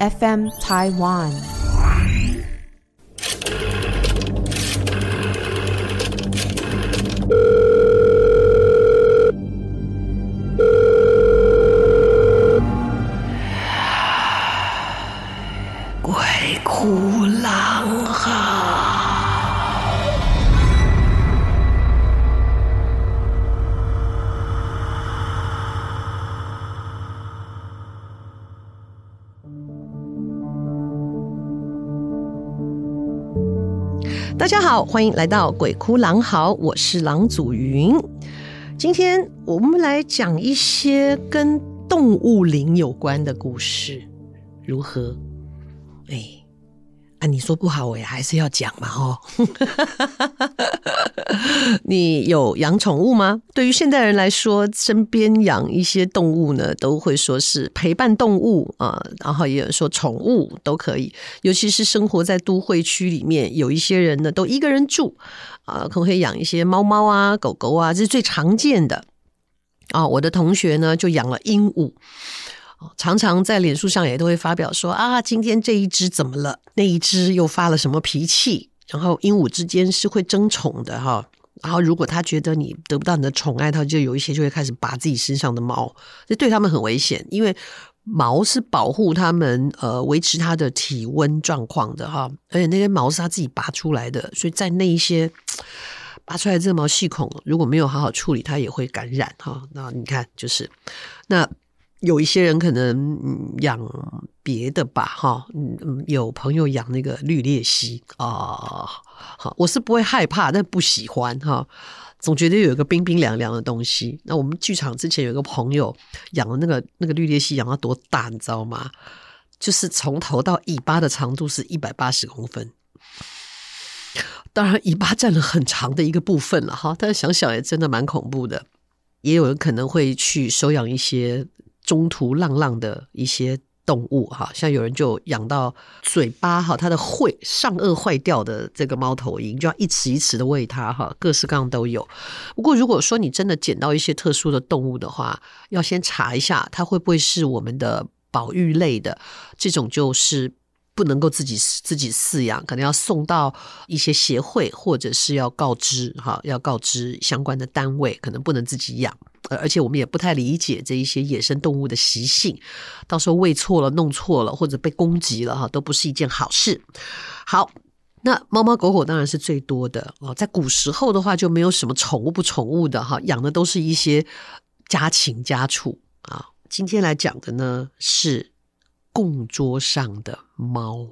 FM Taiwan。好，欢迎来到《鬼哭狼嚎》，我是狼祖云。今天我们来讲一些跟动物灵有关的故事，如何？哎。你说不好，我也还是要讲嘛，哦。你有养宠物吗？对于现代人来说，身边养一些动物呢，都会说是陪伴动物啊，然后也有说宠物都可以。尤其是生活在都会区里面，有一些人呢都一个人住啊，可不可以养一些猫猫啊、狗狗啊，这是最常见的啊。我的同学呢就养了鹦鹉。常常在脸书上也都会发表说啊，今天这一只怎么了？那一只又发了什么脾气？然后鹦鹉之间是会争宠的哈。然后如果它觉得你得不到你的宠爱，它就有一些就会开始拔自己身上的毛，这对它们很危险，因为毛是保护它们呃维持它的体温状况的哈。而且那些毛是它自己拔出来的，所以在那一些拔出来的这个毛细孔如果没有好好处理，它也会感染哈。那你看就是那。有一些人可能养别的吧，哈，嗯，有朋友养那个绿鬣蜥啊，好，我是不会害怕，但不喜欢哈，总觉得有一个冰冰凉凉的东西。那我们剧场之前有一个朋友养的那个那个绿鬣蜥，养到多大，你知道吗？就是从头到尾巴的长度是一百八十公分，当然尾巴占了很长的一个部分了哈，但是想想也真的蛮恐怖的。也有人可能会去收养一些。中途浪浪的一些动物，哈，像有人就养到嘴巴哈，它的喙上颚坏掉的这个猫头鹰，就要一匙一匙的喂它，哈，各式各样都有。不过，如果说你真的捡到一些特殊的动物的话，要先查一下它会不会是我们的保育类的，这种就是不能够自己自己饲养，可能要送到一些协会，或者是要告知哈，要告知相关的单位，可能不能自己养。而且我们也不太理解这一些野生动物的习性，到时候喂错了、弄错了，或者被攻击了哈，都不是一件好事。好，那猫猫狗狗当然是最多的哦。在古时候的话，就没有什么宠物不宠物的哈，养的都是一些家禽家畜啊。今天来讲的呢是供桌上的猫。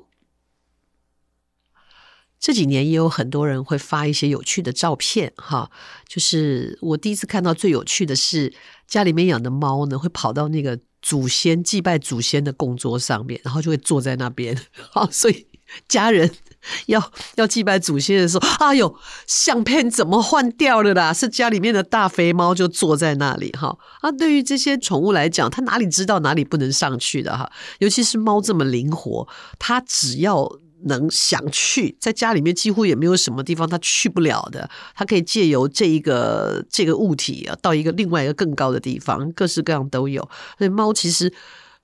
这几年也有很多人会发一些有趣的照片，哈，就是我第一次看到最有趣的是家里面养的猫呢，会跑到那个祖先祭拜祖先的供桌上面，然后就会坐在那边，好，所以家人 要要祭拜祖先的时候，哎呦，相片怎么换掉了啦？是家里面的大肥猫就坐在那里，哈啊，对于这些宠物来讲，它哪里知道哪里不能上去的哈？尤其是猫这么灵活，它只要。能想去，在家里面几乎也没有什么地方他去不了的。他可以借由这一个这个物体啊，到一个另外一个更高的地方，各式各样都有。所以猫其实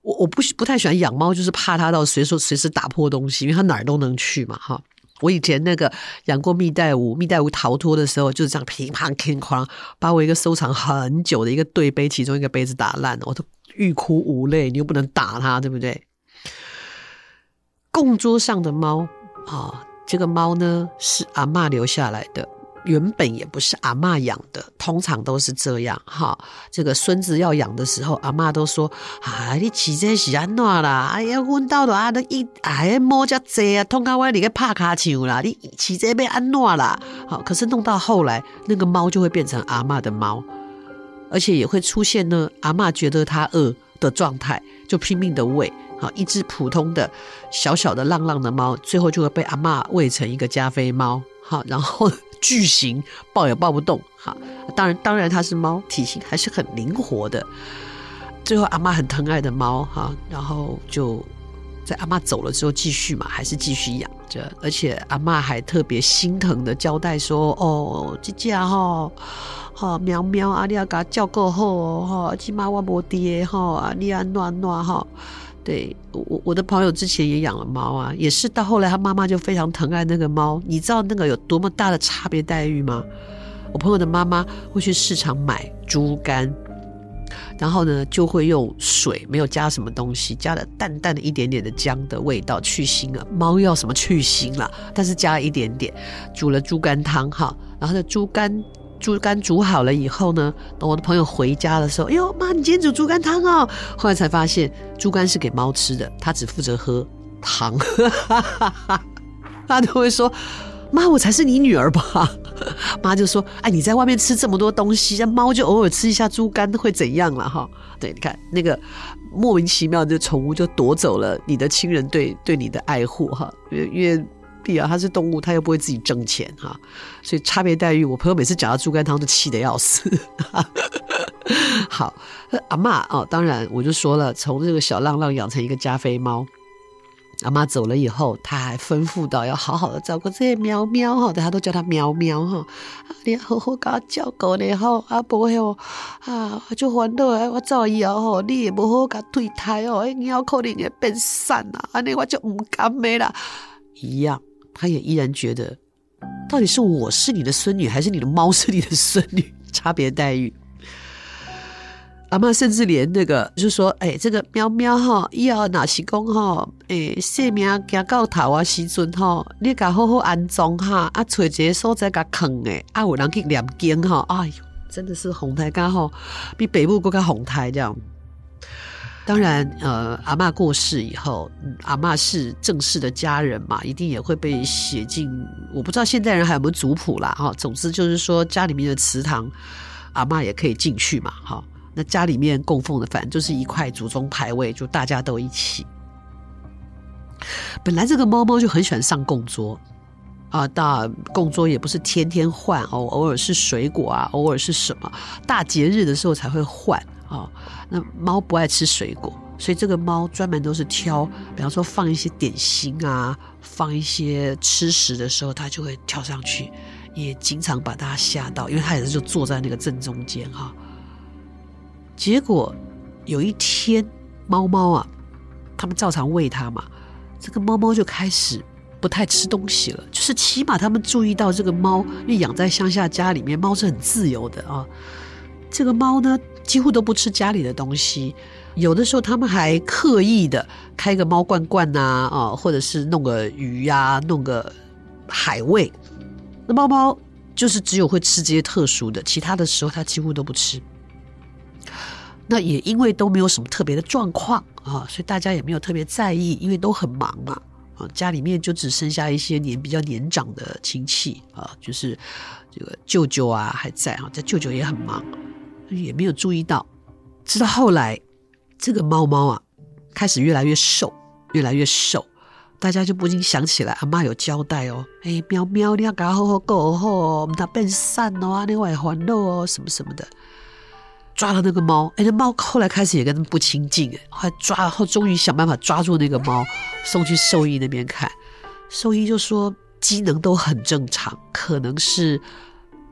我我不不太喜欢养猫，就是怕它到随时随时打破东西，因为它哪儿都能去嘛。哈，我以前那个养过蜜袋鼯，蜜袋鼯逃脱的时候就是这样乒乓乒乓，把我一个收藏很久的一个对杯，其中一个杯子打烂了，我都欲哭无泪。你又不能打它，对不对？供桌上的猫啊、这个猫呢是阿嬷留下来的，原本也不是阿嬷养的，通常都是这样哈、这个孙子要养的时候，阿嬷都说：“啊，你起这是安怎啦？哎呀，阮兜的啊，都一哎猫叫贼啊，通到外里个拍卡丘啦，你起这被安怎啦？”好，可是弄到后来，那个猫就会变成阿嬷的猫，而且也会出现呢，阿嬷觉得它饿的状态，就拼命的喂。好，一只普通的小小的浪浪的猫，最后就会被阿嬷喂成一个加菲猫。好，然后 巨型抱也抱不动。好，当然当然它是猫，体型还是很灵活的。最后阿嬷很疼爱的猫，哈，然后就在阿嬷走了之后继续嘛，还是继续养着。而且阿嬷还特别心疼的交代说：“哦，这只哈，哈喵喵，啊，你要给它叫够好哦，哈，起码我无爹哈，啊，你要暖暖哈。”对我我的朋友之前也养了猫啊，也是到后来他妈妈就非常疼爱那个猫。你知道那个有多么大的差别待遇吗？我朋友的妈妈会去市场买猪肝，然后呢就会用水，没有加什么东西，加了淡淡的一点点的姜的味道去腥啊。猫要什么去腥啦？但是加了一点点，煮了猪肝汤哈，然后的猪肝。猪肝煮好了以后呢，等我的朋友回家的时候，哎呦妈，你今天煮猪肝汤哦！后来才发现，猪肝是给猫吃的，它只负责喝汤。他都会说：“妈，我才是你女儿吧？” 妈就说：“哎，你在外面吃这么多东西，让猫就偶尔吃一下猪肝会怎样了？哈，对，你看那个莫名其妙的宠物就夺走了你的亲人对对你的爱护哈，因为因为。啊，它是动物，它又不会自己挣钱哈，所以差别待遇。我朋友每次讲到猪肝汤，都气得要死。好，阿嬷哦，当然我就说了，从这个小浪浪养成一个加菲猫。阿妈走了以后，他还吩咐到要好好的照顾这些喵喵哈，大家都叫它喵喵哈，你要好好给它照顾的哈，啊不会哦啊，就烦恼啊，我走以后吼，你也不好给它推胎哦，猫可能会变散啊，安尼我就唔甘的啦，一样。他也依然觉得，到底是我是你的孙女，还是你的猫是你的孙女？差别待遇。阿妈甚至连那个，就是说，哎、这个喵喵哈，以后哪是讲哈，哎、欸，生命行到头啊时阵哈，你给好好安装哈，啊，找一个所在给坑诶，啊，有人去念经哈，哎呦，真的是红台刚好比北部更加红台这样。当然，呃，阿嬷过世以后，阿嬷是正式的家人嘛，一定也会被写进。我不知道现代人还有没有族谱啦，哈。总之就是说，家里面的祠堂，阿嬷也可以进去嘛，哈。那家里面供奉的，反正就是一块祖宗牌位，就大家都一起。本来这个猫猫就很喜欢上供桌啊，大供桌也不是天天换哦，偶尔是水果啊，偶尔是什么大节日的时候才会换。哦，那猫不爱吃水果，所以这个猫专门都是挑，比方说放一些点心啊，放一些吃食的时候，它就会跳上去，也经常把大家吓到，因为它也是就坐在那个正中间哈。结果有一天，猫猫啊，他们照常喂它嘛，这个猫猫就开始不太吃东西了，就是起码他们注意到这个猫，因为养在乡下家里面，猫是很自由的啊。这个猫呢，几乎都不吃家里的东西，有的时候他们还刻意的开个猫罐罐呐，啊，或者是弄个鱼呀，弄个海味。那猫猫就是只有会吃这些特殊的，其他的时候它几乎都不吃。那也因为都没有什么特别的状况啊，所以大家也没有特别在意，因为都很忙嘛。啊，家里面就只剩下一些年比较年长的亲戚啊，就是这个舅舅啊还在啊，这舅舅也很忙。也没有注意到，直到后来，这个猫猫啊，开始越来越瘦，越来越瘦，大家就不禁想起来，阿嬷有交代哦，哎，喵喵，你要给它好好狗哦，它变散哦，你外环肉哦，什么什么的，抓了那个猫，哎，那猫后来开始也跟他们不亲近，哎，后来抓，后终于想办法抓住那个猫，送去兽医那边看，兽医就说机能都很正常，可能是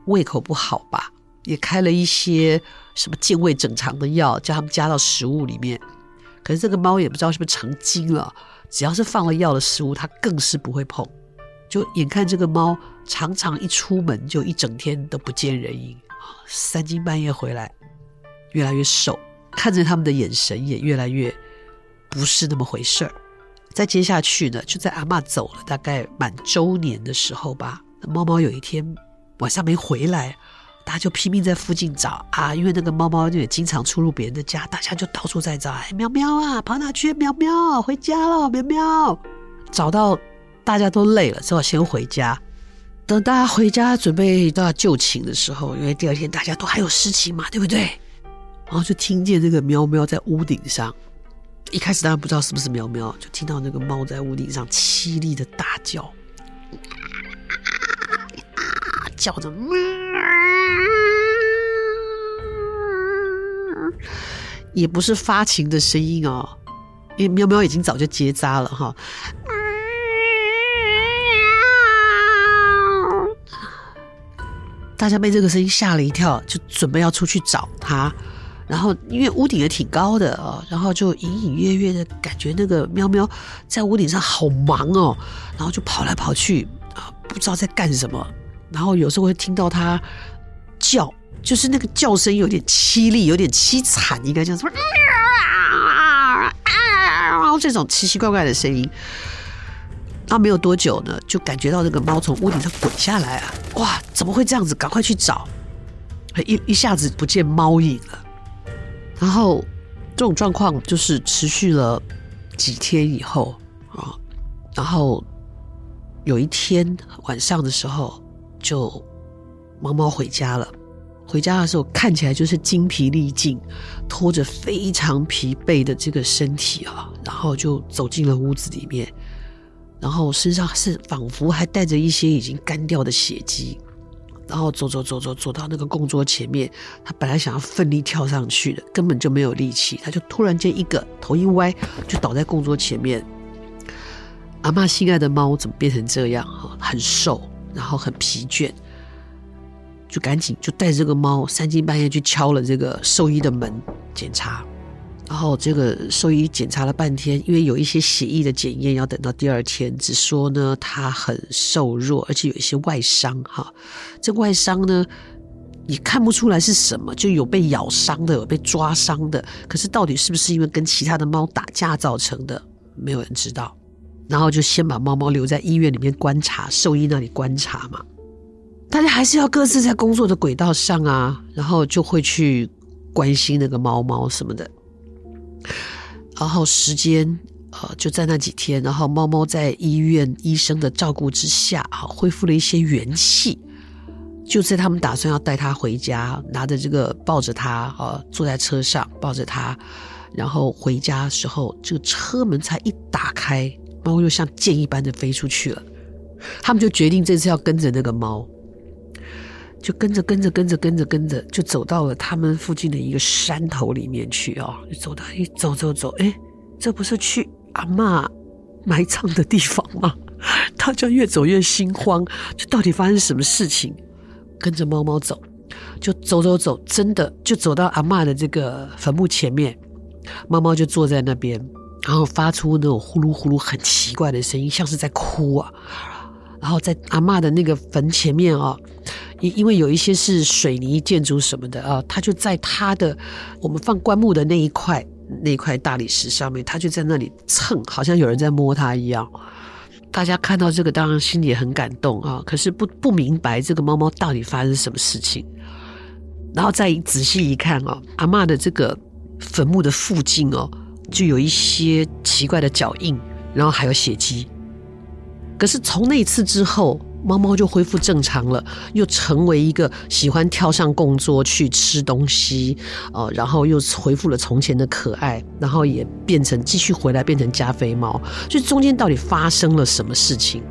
胃口不好吧。也开了一些什么健胃整肠的药，叫他们加到食物里面。可是这个猫也不知道是不是成精了，只要是放了药的食物，它更是不会碰。就眼看这个猫常常一出门就一整天都不见人影，三更半夜回来，越来越瘦，看着他们的眼神也越来越不是那么回事儿。再接下去呢，就在阿嬷走了大概满周年的时候吧，猫猫有一天晚上没回来。大家就拼命在附近找啊，因为那个猫猫就也经常出入别人的家，大家就到处在找。哎，喵喵啊，跑哪去？喵喵，回家了，喵喵。找到大家都累了，只好先回家。等大家回家准备都要就寝的时候，因为第二天大家都还有事情嘛，对不对？然后就听见这个喵喵在屋顶上。一开始当然不知道是不是喵喵，就听到那个猫在屋顶上凄厉的大叫。叫着，也不是发情的声音哦，因为喵喵已经早就结扎了哈。大家被这个声音吓了一跳，就准备要出去找它，然后因为屋顶也挺高的哦，然后就隐隐约约的感觉那个喵喵在屋顶上好忙哦，然后就跑来跑去啊，不知道在干什么。然后有时候会听到它叫，就是那个叫声有点凄厉，有点凄惨，应该叫什么？然后这种奇奇怪怪的声音。那没有多久呢，就感觉到那个猫从屋顶上滚下来啊！哇，怎么会这样子？赶快去找，一一下子不见猫影了。然后这种状况就是持续了几天以后啊，然后有一天晚上的时候，就猫猫回家了。回家的时候看起来就是精疲力尽，拖着非常疲惫的这个身体啊，然后就走进了屋子里面，然后身上是仿佛还带着一些已经干掉的血迹。然后走走走走走到那个供桌前面，他本来想要奋力跳上去的，根本就没有力气。他就突然间一个头一歪，就倒在供桌前面。阿妈心爱的猫怎么变成这样啊？很瘦，然后很疲倦，就赶紧就带着这个猫三更半夜去敲了这个兽医的门检查。然后这个兽医检查了半天，因为有一些血液的检验要等到第二天，只说呢他很瘦弱，而且有一些外伤哈。这外伤呢也看不出来是什么，就有被咬伤的，有被抓伤的。可是到底是不是因为跟其他的猫打架造成的，没有人知道。然后就先把猫猫留在医院里面观察，兽医那里观察嘛。大家还是要各自在工作的轨道上啊，然后就会去关心那个猫猫什么的。然后时间呃就在那几天，然后猫猫在医院医生的照顾之下啊，恢复了一些元气。就在他们打算要带它回家，拿着这个抱着它啊，坐在车上抱着它，然后回家的时候，这个车门才一打开，猫又像箭一般的飞出去了。他们就决定这次要跟着那个猫。就跟着跟着跟着跟着跟着，就走到了他们附近的一个山头里面去哦。就走到一走走走，哎，这不是去阿嬷埋葬的地方吗？他就越走越心慌，就到底发生什么事情？跟着猫猫走，就走走走，真的就走到阿嬷的这个坟墓前面，猫猫就坐在那边，然后发出那种呼噜呼噜很奇怪的声音，像是在哭啊。然后在阿嬷的那个坟前面啊。因因为有一些是水泥建筑什么的啊，他就在他的我们放棺木的那一块那一块大理石上面，他就在那里蹭，好像有人在摸他一样。大家看到这个，当然心里也很感动啊，可是不不明白这个猫猫到底发生什么事情。然后再仔细一看哦，阿嬷的这个坟墓的附近哦，就有一些奇怪的脚印，然后还有血迹。可是从那次之后。猫猫就恢复正常了，又成为一个喜欢跳上供桌去吃东西，呃，然后又恢复了从前的可爱，然后也变成继续回来变成加菲猫。就中间到底发生了什么事情？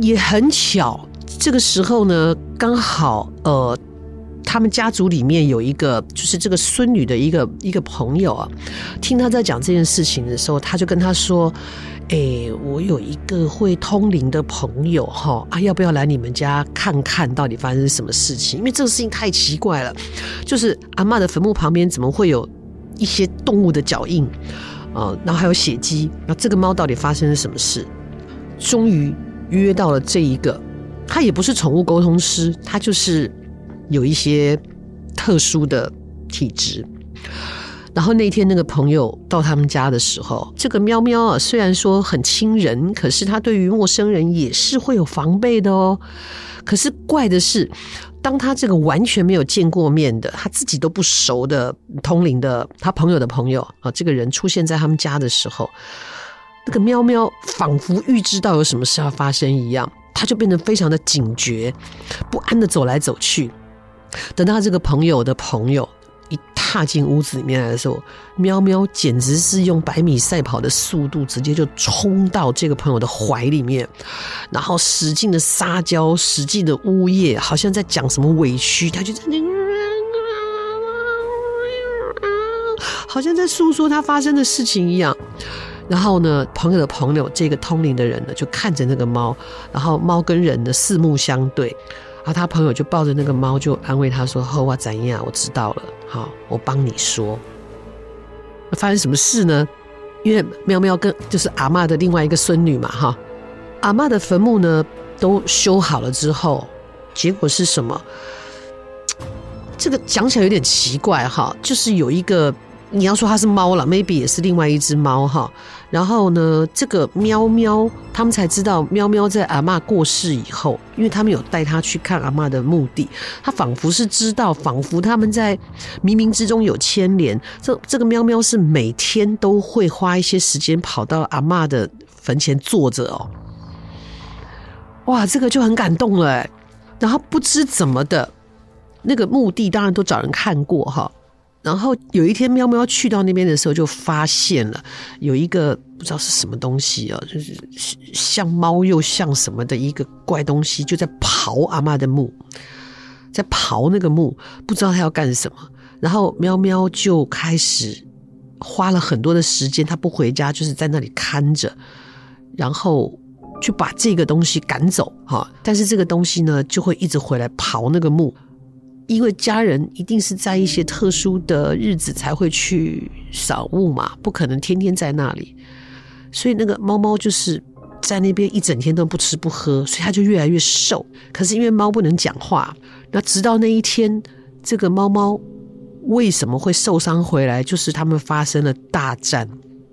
也很巧，这个时候呢，刚好呃，他们家族里面有一个就是这个孙女的一个一个朋友啊，听他在讲这件事情的时候，他就跟他说。哎、我有一个会通灵的朋友哈啊，要不要来你们家看看到底发生什么事情？因为这个事情太奇怪了，就是阿嬷的坟墓旁边怎么会有一些动物的脚印啊？然后还有血迹，那这个猫到底发生了什么事？终于约到了这一个，他也不是宠物沟通师，他就是有一些特殊的体质。然后那天那个朋友到他们家的时候，这个喵喵啊，虽然说很亲人，可是他对于陌生人也是会有防备的哦。可是怪的是，当他这个完全没有见过面的，他自己都不熟的通灵的他朋友的朋友啊，这个人出现在他们家的时候，那个喵喵仿佛预知到有什么事要发生一样，他就变得非常的警觉，不安的走来走去。等到这个朋友的朋友。一踏进屋子里面来的时候，喵喵简直是用百米赛跑的速度，直接就冲到这个朋友的怀里面，然后使劲的撒娇，使劲的呜咽，好像在讲什么委屈，他就在那，好像在诉说他发生的事情一样。然后呢，朋友的朋友这个通灵的人呢，就看着那个猫，然后猫跟人的四目相对。然后他朋友就抱着那个猫，就安慰他说：“好啊，怎样？我知道了，好，我帮你说。”发生什么事呢？因为喵喵跟就是阿嬷的另外一个孙女嘛，哈，阿嬷的坟墓呢都修好了之后，结果是什么？这个讲起来有点奇怪哈，就是有一个。你要说它是猫了，maybe 也是另外一只猫哈。然后呢，这个喵喵，他们才知道喵喵在阿嬷过世以后，因为他们有带它去看阿嬷的墓地，它仿佛是知道，仿佛他们在冥冥之中有牵连。这这个喵喵是每天都会花一些时间跑到阿嬷的坟前坐着哦。哇，这个就很感动了。然后不知怎么的，那个墓地当然都找人看过哈。然后有一天，喵喵去到那边的时候，就发现了有一个不知道是什么东西啊，就是像猫又像什么的一个怪东西，就在刨阿嬷的墓，在刨那个墓，不知道他要干什么。然后喵喵就开始花了很多的时间，他不回家，就是在那里看着，然后去把这个东西赶走哈。但是这个东西呢，就会一直回来刨那个墓。因为家人一定是在一些特殊的日子才会去扫墓嘛，不可能天天在那里，所以那个猫猫就是在那边一整天都不吃不喝，所以它就越来越瘦。可是因为猫不能讲话，那直到那一天，这个猫猫为什么会受伤回来？就是他们发生了大战，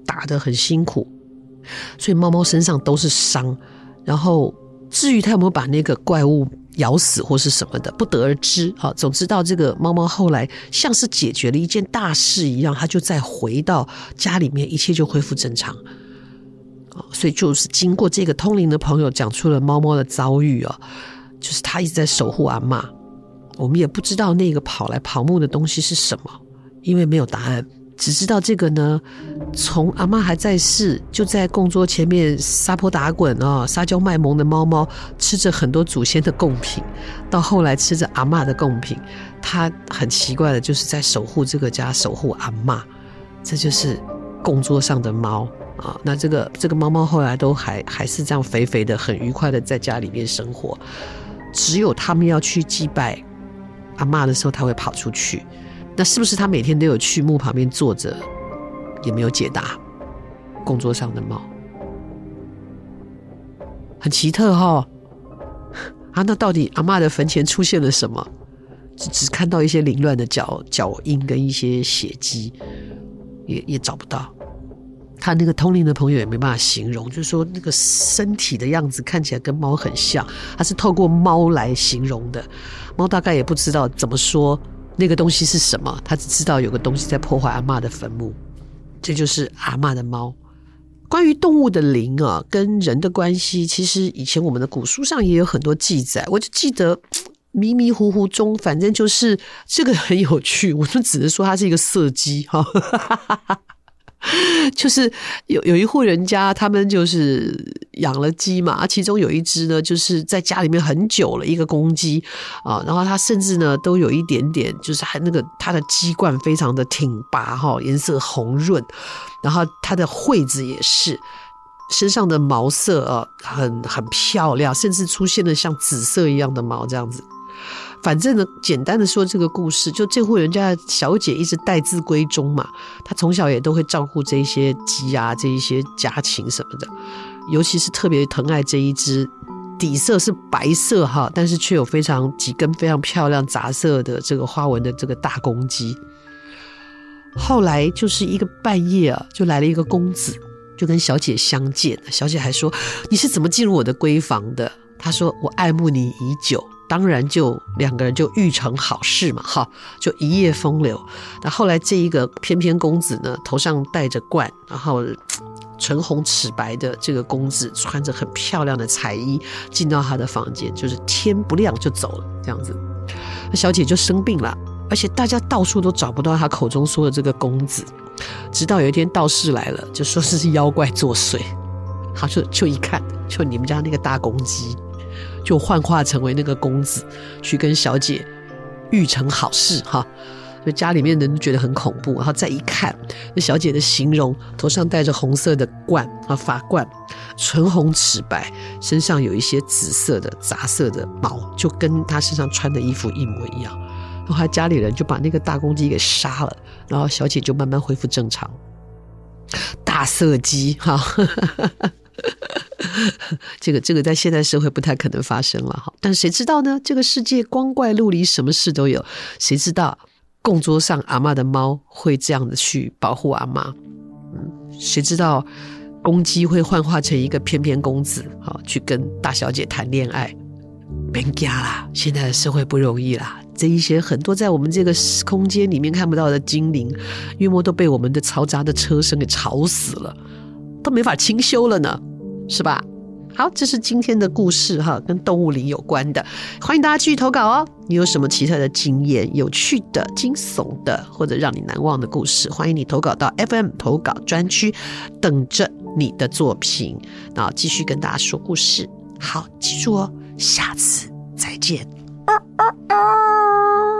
打得很辛苦，所以猫猫身上都是伤。然后至于它有没有把那个怪物咬死或是什么的，不得而知。好，总之到这个猫猫后来像是解决了一件大事一样，它就再回到家里面，一切就恢复正常。所以就是经过这个通灵的朋友讲出了猫猫的遭遇啊，就是他一直在守护阿嬷。我们也不知道那个跑来刨墓的东西是什么，因为没有答案。只知道这个呢，从阿嬷还在世，就在供桌前面撒泼打滚啊，撒娇卖萌的猫猫，吃着很多祖先的贡品，到后来吃着阿嬷的贡品，它很奇怪的，就是在守护这个家，守护阿嬷，这就是供桌上的猫啊。那这个这个猫猫后来都还还是这样肥肥的，很愉快的在家里面生活。只有他们要去祭拜阿嬷的时候，它会跑出去。那是不是他每天都有去墓旁边坐着？也没有解答。工作上的猫很奇特哈、哦，啊，那到底阿嬷的坟前出现了什么？只只看到一些凌乱的脚脚印跟一些血迹，也也找不到。他那个通灵的朋友也没办法形容，就是说那个身体的样子看起来跟猫很像，他是透过猫来形容的。猫大概也不知道怎么说。那个东西是什么？他只知道有个东西在破坏阿嬷的坟墓，这就是阿嬷的猫。关于动物的灵啊，跟人的关系，其实以前我们的古书上也有很多记载。我就记得迷迷糊糊中，反正就是这个很有趣。我们只能说它是一个色鸡哈。就是有有一户人家，他们就是养了鸡嘛，其中有一只呢，就是在家里面很久了，一个公鸡啊，然后它甚至呢都有一点点，就是还那个它的鸡冠非常的挺拔哈，颜色红润，然后它的喙子也是，身上的毛色啊很很漂亮，甚至出现了像紫色一样的毛这样子。反正呢，简单的说这个故事，就这户人家小姐一直待字闺中嘛，她从小也都会照顾这些鸡啊，这一些家禽什么的，尤其是特别疼爱这一只底色是白色哈，但是却有非常几根非常漂亮杂色的这个花纹的这个大公鸡。后来就是一个半夜啊，就来了一个公子，就跟小姐相见，小姐还说，你是怎么进入我的闺房的？他说我爱慕你已久。当然，就两个人就欲成好事嘛，哈，就一夜风流。那后来这一个翩翩公子呢，头上戴着冠，然后唇红齿白的这个公子，穿着很漂亮的彩衣进到他的房间，就是天不亮就走了，这样子。那小姐就生病了，而且大家到处都找不到他口中说的这个公子，直到有一天道士来了，就说是妖怪作祟。他就就一看，就你们家那个大公鸡。就幻化成为那个公子，去跟小姐欲成好事哈，就家里面人都觉得很恐怖，然后再一看，那小姐的形容，头上戴着红色的冠啊发冠，唇红齿白，身上有一些紫色的杂色的毛，就跟他身上穿的衣服一模一样。然后他家里人就把那个大公鸡给杀了，然后小姐就慢慢恢复正常。大色鸡哈，这个这个在现代社会不太可能发生了哈，但谁知道呢？这个世界光怪陆离，什么事都有，谁知道？供桌上阿嬷的猫会这样的去保护阿嬷，嗯，谁知道公鸡会幻化成一个翩翩公子，好去跟大小姐谈恋爱？别家啦，现在的社会不容易啦，这一些很多在我们这个空间里面看不到的精灵，约莫都被我们的嘈杂的车声给吵死了，都没法清修了呢，是吧？好，这是今天的故事哈，跟动物灵有关的，欢迎大家继续投稿哦。你有什么其他的经验、有趣的、惊悚的，或者让你难忘的故事，欢迎你投稿到 FM 投稿专区，等着你的作品，然后继续跟大家说故事。好，记住哦，下次再见。啊啊啊